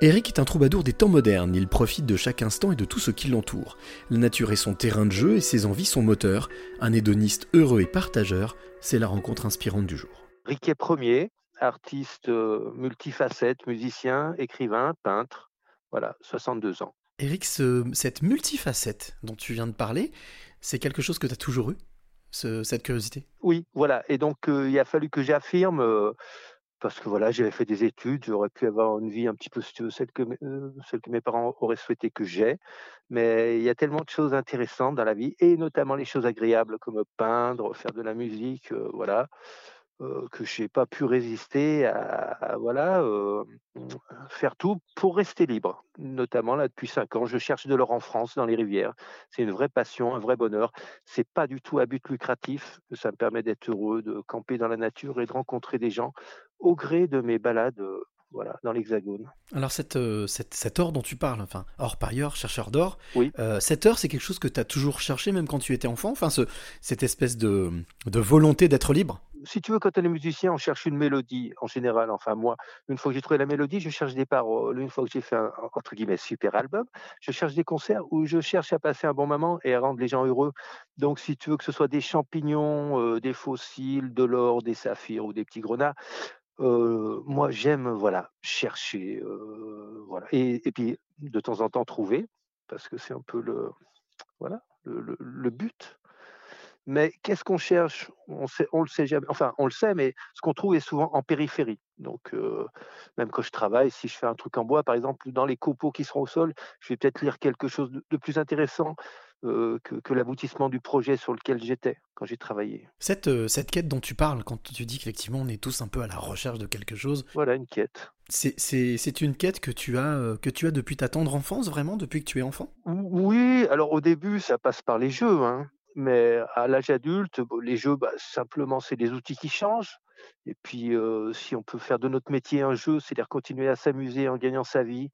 Eric est un troubadour des temps modernes, il profite de chaque instant et de tout ce qui l'entoure. La nature est son terrain de jeu et ses envies son moteur. Un hédoniste heureux et partageur, c'est la rencontre inspirante du jour. Riquet Premier, artiste euh, multifacette, musicien, écrivain, peintre, voilà, 62 ans. Eric, cette multifacette dont tu viens de parler, c'est quelque chose que tu as toujours eu, cette curiosité? Oui, voilà, et donc euh, il a fallu que j'affirme... Euh, parce que voilà, j'avais fait des études, j'aurais pu avoir une vie un petit peu celle que, euh, celle que mes parents auraient souhaité que j'aie. Mais il y a tellement de choses intéressantes dans la vie, et notamment les choses agréables comme peindre, faire de la musique, euh, voilà, euh, que je n'ai pas pu résister à, voilà, faire tout pour rester libre. Notamment là, depuis cinq ans, je cherche de l'or en France, dans les rivières. C'est une vraie passion, un vrai bonheur. C'est pas du tout à but lucratif. Ça me permet d'être heureux, de camper dans la nature et de rencontrer des gens au gré de mes balades voilà, dans l'Hexagone. Alors cette, euh, cette, cet or dont tu parles, enfin, or ailleurs, chercheur d'or, oui. Euh, cet or c'est quelque chose que tu as toujours cherché même quand tu étais enfant, enfin ce, cette espèce de, de volonté d'être libre? Si tu veux, quand on est musicien, on cherche une mélodie en général, enfin moi, une fois que j'ai trouvé la mélodie, je cherche des paroles, une fois que j'ai fait un, entre guillemets, super album, je cherche des concerts où je cherche à passer un bon moment et à rendre les gens heureux. Donc si tu veux que ce soit des champignons, euh, des fossiles, de l'or, des saphirs ou des petits grenats, moi, j'aime voilà chercher, voilà et puis de temps en temps trouver, parce que c'est un peu le voilà le but. Mais qu'est-ce qu'on cherche? On sait on le sait jamais enfin, on le sait, mais ce qu'on trouve est souvent en périphérie. Donc même quand je travaille, si je fais un truc en bois, par exemple, dans les copeaux qui seront au sol, je vais peut-être lire quelque chose de de plus intéressant euh, que, l'aboutissement du projet sur lequel j'étais quand j'ai travaillé. Cette, euh, cette quête dont tu parles, quand tu dis qu'effectivement on est tous un peu à la recherche de quelque chose. Voilà, une quête. C'est une quête que tu, as, euh, que tu as depuis ta tendre enfance, vraiment, depuis que tu es enfant? Oui, alors au début, ça passe par les jeux, hein. Mais à l'âge adulte, les jeux, bah, simplement, c'est des outils qui changent. Et puis, si on peut faire de notre métier un jeu, c'est-à-dire continuer à s'amuser en gagnant sa vie,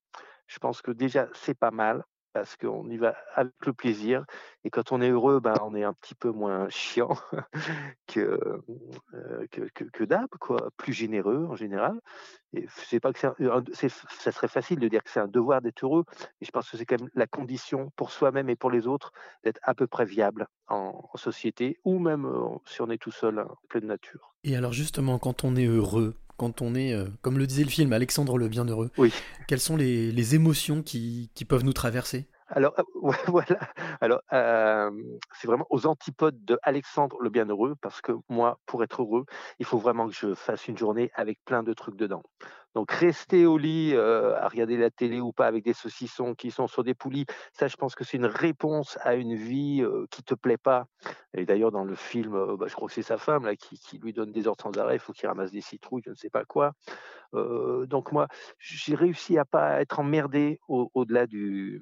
je pense que déjà, c'est pas mal parce qu'on y va avec le plaisir. Et quand on est heureux, ben, on est un petit peu moins chiant que, euh, que, que, d'hab, quoi, plus généreux en général. Et c'est pas que c'est, ça serait facile de dire que c'est un devoir d'être heureux, et je pense que c'est quand même la condition pour soi-même et pour les autres d'être à peu près viable en, société, ou même euh, si on est tout seul en pleine nature. Et alors justement, quand on est heureux, quand on est, euh, comme le disait le film, Alexandre le Bienheureux. Oui. Quelles sont les, les émotions qui, qui, peuvent nous traverser? Alors, euh, voilà. Alors, euh, c'est vraiment aux antipodes de Alexandre le Bienheureux, parce que moi, pour être heureux, il faut vraiment que je fasse une journée avec plein de trucs dedans. Donc rester au lit euh, à regarder la télé ou pas avec des saucissons qui sont sur des poulies, ça je pense que c'est une réponse à une vie euh, qui te plaît pas. Et d'ailleurs dans le film, euh, bah, je crois que c'est sa femme là qui, lui donne des ordres sans arrêt, il faut qu'il ramasse des citrouilles, je ne sais pas quoi. donc moi, j'ai réussi à pas être emmerdé au-delà du,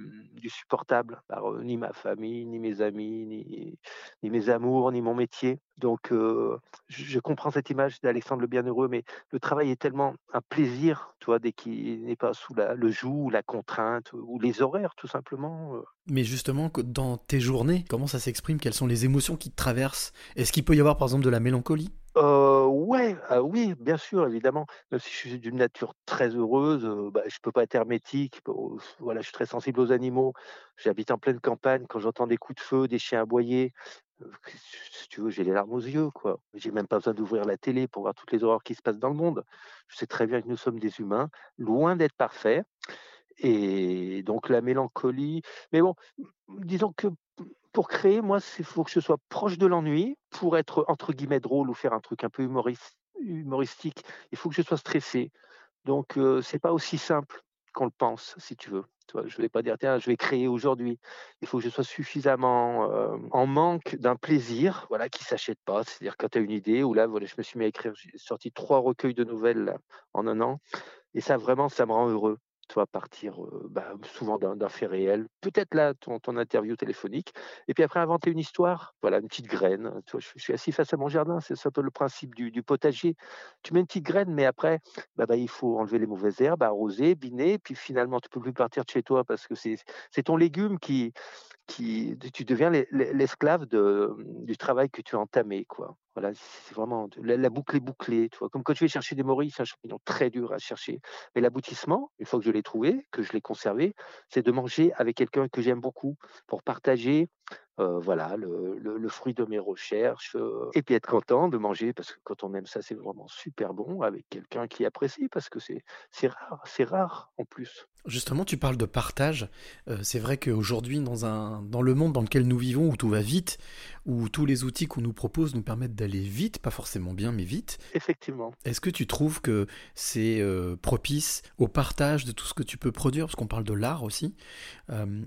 supportable par ni ma famille, ni mes amis, ni mes amours, ni mon métier. Donc je, je comprends cette image d'Alexandre le Bienheureux, mais le travail est tellement un plaisir toi, dès qu'il n'est pas sous la, le joug, la contrainte, ou les horaires, tout simplement. Mais justement, dans tes journées, comment ça s'exprime? Quelles sont les émotions qui te traversent? Est-ce qu'il peut y avoir, par exemple, de la mélancolie? Euh, ouais, ah oui, bien sûr, évidemment. Même si je suis d'une nature très heureuse, euh, bah, je peux pas être hermétique. Voilà, je suis très sensible aux animaux. J'habite en pleine campagne. Quand j'entends des coups de feu, des chiens aboyer, si tu veux, j'ai les larmes aux yeux, quoi. J'ai même pas besoin d'ouvrir la télé pour voir toutes les horreurs qui se passent dans le monde. Je sais très bien que nous sommes des humains, loin d'être parfaits. Et donc la mélancolie. Mais bon, disons que pour créer, moi, il faut que je sois proche de l'ennui pour être entre guillemets drôle ou faire un truc un peu humoristique. Il faut que je sois stressé. Donc euh, c'est pas aussi simple qu'on le pense, si tu veux. Je ne vais pas dire, tiens, je vais créer aujourd'hui. Il faut que je sois suffisamment euh, en manque d'un plaisir voilà, qui ne s'achète pas. C'est-à-dire quand tu as une idée, ou là, voilà, je me suis mis à écrire, j'ai sorti trois recueils de nouvelles en un an. Et ça, vraiment, ça me rend heureux toi partir bah, souvent d'un fait réel, peut-être là ton, interview téléphonique, et puis après inventer une histoire, voilà, une petite graine. je, suis assis face à mon jardin, c'est un peu le principe du, potager. Tu mets une petite graine, mais après, bah, bah, il faut enlever les mauvaises herbes, arroser, biner, puis finalement tu peux plus partir de chez toi parce que c'est ton légume qui, tu deviens l'esclave de, du travail que tu as entamé, quoi. Voilà, c'est vraiment la, boucle est bouclée, tu vois. Comme quand tu vas chercher des morilles, c'est un champignon très dur à chercher. Mais l'aboutissement, une fois que je l'ai trouvé, que je l'ai conservé, c'est de manger avec quelqu'un que j'aime beaucoup pour partager euh, voilà, le, fruit de mes recherches, euh, et puis être content de manger, parce que quand on aime ça, c'est vraiment super bon, avec quelqu'un qui apprécie, parce que c'est rare, c'est rare en plus. Justement, tu parles de partage. Euh, c'est vrai qu'aujourd'hui, dans, un, dans le monde dans lequel nous vivons, où tout va vite, où tous les outils qu'on nous propose nous permettent d'aller vite, pas forcément bien, mais vite. Effectivement. Est-ce que tu trouves que c'est propice au partage de tout ce que tu peux produire, parce qu'on parle de l'art aussi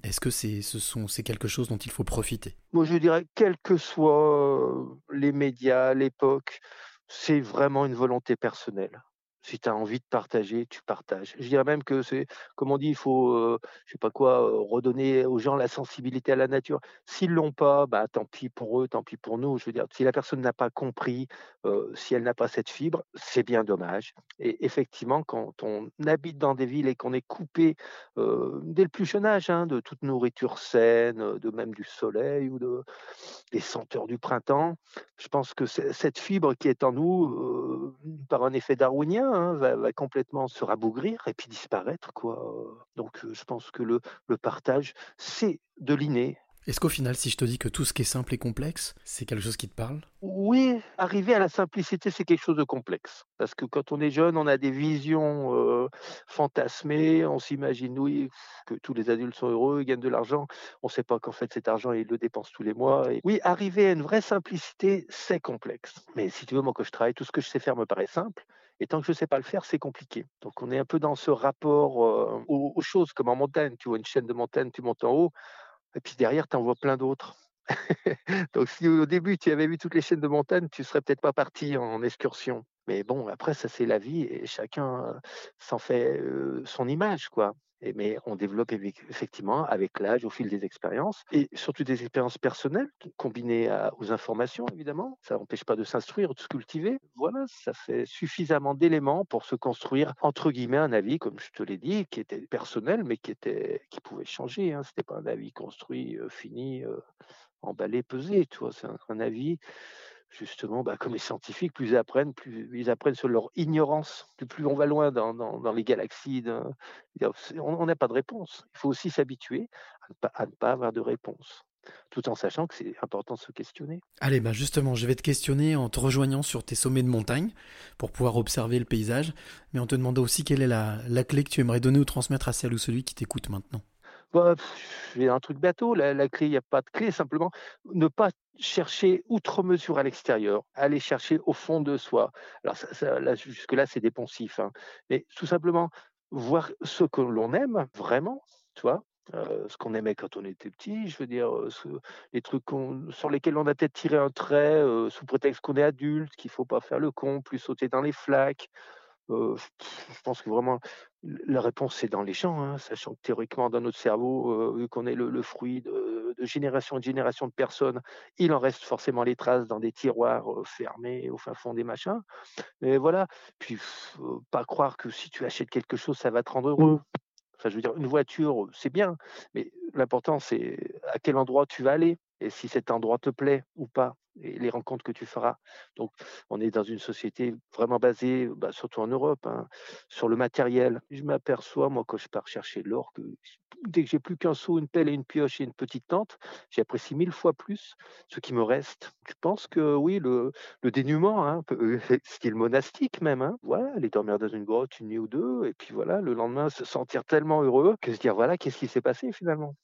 Est-ce que c'est ce quelque chose dont il faut profiter moi, je dirais, quels que soient les médias, l'époque, c'est vraiment une volonté personnelle. Si tu as envie de partager, tu partages. Je dirais même que c'est, comme on dit, il faut, euh, je sais pas quoi, euh, redonner aux gens la sensibilité à la nature. S'ils l'ont pas, bah tant pis pour eux, tant pis pour nous. Je veux dire, si la personne n'a pas compris, euh, si elle n'a pas cette fibre, c'est bien dommage. Et effectivement, quand on habite dans des villes et qu'on est coupé dès le plus jeune âge hein, de toute nourriture saine, de même du soleil ou de, des senteurs du printemps, je pense que cette fibre qui est en nous, par un effet darwinien, Hein, va, complètement se rabougrir et puis disparaître. Quoi. Donc je pense que le, le partage, c'est de l'inné. Est-ce qu'au final, si je te dis que tout ce qui est simple et complexe, c'est quelque chose qui te parle? Oui, arriver à la simplicité, c'est quelque chose de complexe. Parce que quand on est jeune, on a des visions fantasmées, on s'imagine, oui, que tous les adultes sont heureux, ils gagnent de l'argent. On ne sait pas qu'en fait, cet argent, ils le dépensent tous les mois. Et oui, arriver à une vraie simplicité, c'est complexe. Mais si tu veux, moi, que je travaille, tout ce que je sais faire me paraît simple. Et tant que je ne sais pas le faire, c'est compliqué. Donc on est un peu dans ce rapport aux, choses, comme en montagne. Tu vois une chaîne de montagne, tu montes en haut, et puis derrière, tu en vois plein d'autres. Donc si au début tu avais vu toutes les chaînes de montagne, tu serais peut-être pas parti en excursion. Mais bon, après ça c'est la vie et chacun s'en fait son image quoi mais on développe effectivement avec l'âge, au fil des expériences, et surtout des expériences personnelles combinées aux informations, évidemment. Ça n'empêche pas de s'instruire, de se cultiver. Voilà, ça fait suffisamment d'éléments pour se construire, entre guillemets, un avis, comme je te l'ai dit, qui était personnel, mais qui, était, qui pouvait changer. Hein. Ce n'était pas un avis construit, euh, fini, euh, emballé, pesé. C'est un avis justement, bah, comme les scientifiques, plus ils apprennent, plus ils apprennent sur leur ignorance. Plus, on va loin dans, les galaxies, on n'a pas de réponse. Il faut aussi s'habituer à, ne pas avoir de réponse tout en sachant que c'est important de se questionner. Allez, bah justement, je vais te questionner en te rejoignant sur tes sommets de montagne pour pouvoir observer le paysage, mais en te demandant aussi quelle est la, clé que tu aimerais donner ou transmettre à celle ou celui qui t'écoute maintenant. Bah, un truc bateau, la, clé, il n'y a pas de clé, simplement ne pas chercher outre mesure à l'extérieur, aller chercher au fond de soi. Alors jusque-là, c'est dépensif, hein. mais tout simplement voir ce que l'on aime vraiment, tu euh, ce qu'on aimait quand on était petit, je veux dire, euh, les trucs sur lesquels on a peut-être tiré un trait euh, sous prétexte qu'on est adulte, qu'il ne faut pas faire le con, plus sauter dans les flaques, je pense que vraiment la réponse c'est dans les hein, sachant que théoriquement dans notre cerveau, vu qu'on est le, fruit de, génération en génération de personnes, il en reste forcément les traces dans des tiroirs fermés au fin fond des machins. Mais voilà, puis pas croire que si tu achètes quelque chose, ça va te rendre heureux. Enfin, je veux dire, une voiture, c'est bien, mais l'important c'est à quel endroit tu vas aller et si cet endroit te plaît ou pas et les rencontres que tu feras. Donc, on est dans une société vraiment basée, bah, surtout en Europe, hein, sur le matériel. Je m'aperçois, moi, quand je pars chercher l'or, que dès que j'ai plus qu'un seau, une pelle et une pioche et une petite tente, j'apprécie mille fois plus ce qui me reste. Je pense que oui, le, le dénuement, hein, style monastique même, hein, voilà, aller dormir dans une grotte une nuit ou deux, et puis voilà, le lendemain se sentir tellement heureux que se dire voilà, qu'est-ce qui s'est passé finalement?